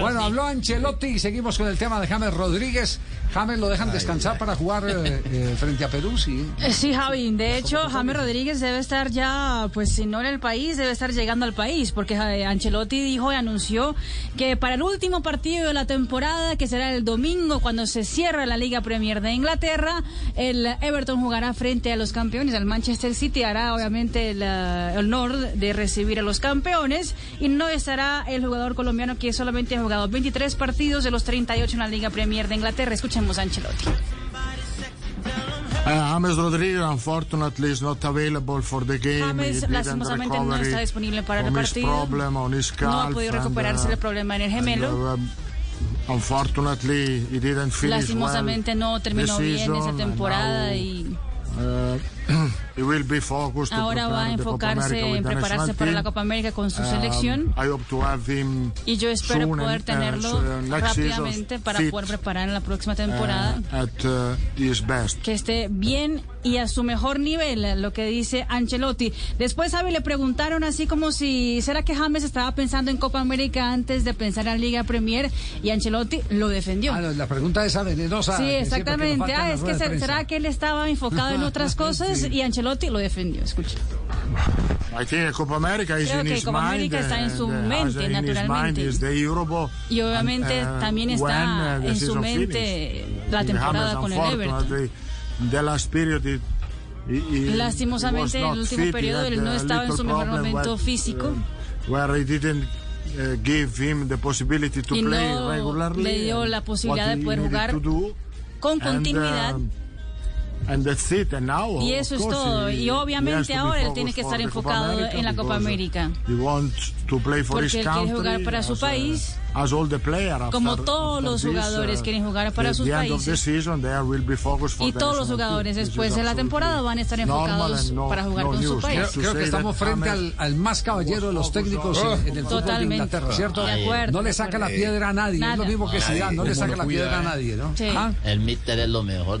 Bueno, habló Ancelotti y seguimos con el tema de James Rodríguez. James lo dejan descansar para jugar eh, eh, frente a Perú, sí. Eh, Sí, Javi. De hecho, James Rodríguez debe estar ya, pues si no en el país, debe estar llegando al país, porque Ancelotti dijo y anunció que para el último partido de la temporada, que será el domingo cuando se cierra la Liga Premier de Inglaterra, el Everton jugará frente a los campeones. El Manchester City hará obviamente el honor de recibir a los campeones y no estará el jugador colombiano que solamente ha jugado 23 partidos de los 38 en la Liga Premier de Inglaterra. Escuchemos a Ancelotti. Uh, James Rodriguez, unfortunately, is not available for the game. James, lastimosamente, no está disponible para el partido. No ha podido and, recuperarse uh, el problema en el gemelo. and, uh, unfortunately, he didn't finish Lastimosamente well no terminó bien season, esa and temporada now, y he will be focused to ahora va a prepare the Copa enfocarse America with en the prepararse para la. Copa América con su Um, selección. I hope to have him Y yo espero soon poder uh, tenerlo so, uh, next season rápidamente para fit, poder preparar en la próxima uh, temporada. at uh, his best. que esté bien y a su mejor nivel, lo que dice Ancelotti. Después, Xavi, le preguntaron así como si, ¿será que James estaba pensando en Copa América antes de pensar en Liga Premier? Y Ancelotti lo defendió. Ah, no, la pregunta es venenosa. Sí, exactamente. Ah, es que será que él estaba enfocado en otras cosas Sí. y Ancelotti lo defendió. Escucha. I think Copa America is Creo que Copa. América está en su uh, mente, in his naturalmente. Y obviamente uh, también está uh, en su mente la temporada con el Everton. Lastimosamente, en el último periodo, él no estaba en su mejor momento where, físico. uh, where he didn't uh, give him the possibility to Y play no regularly. le dio la posibilidad de poder jugar do. con continuidad. um, and. And now, Y of eso es todo. he- Y obviamente ahora él tiene que for estar enfocado en la Copa uh, América. He wants to play for Porque his él quiere jugar para su as, uh, país. as all the players Como after- todos after los this, jugadores uh, quieren jugar para the- sus países. season, they will be focused for Y the todos los jugadores después de la temporada van a estar enfocados para jugar no con su país. Creo que estamos frente al, al más caballero de los técnicos en, en el fútbol de. Inglaterra, ¿cierto? De acuerdo, No le saca la piedra a nadie. Nada. Es lo mismo que Zidane, no le saca la piedra a nadie, ¿no? Sí. ¿Ah? El míster es lo mejor.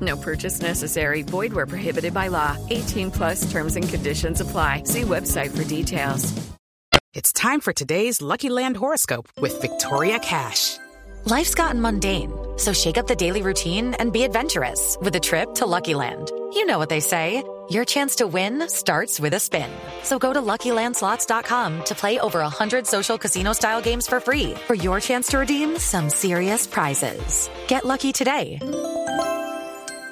No purchase necessary. Void where prohibited by law. 18 plus terms and conditions apply. See website for details. It's time for today's Lucky Land horoscope with Victoria Cash. Life's gotten mundane, so shake up the daily routine and be adventurous with a trip to Lucky Land. You know what they say your chance to win starts with a spin. So go to luckylandslots.com to play over 100 social casino style games for free for your chance to redeem some serious prizes. Get lucky today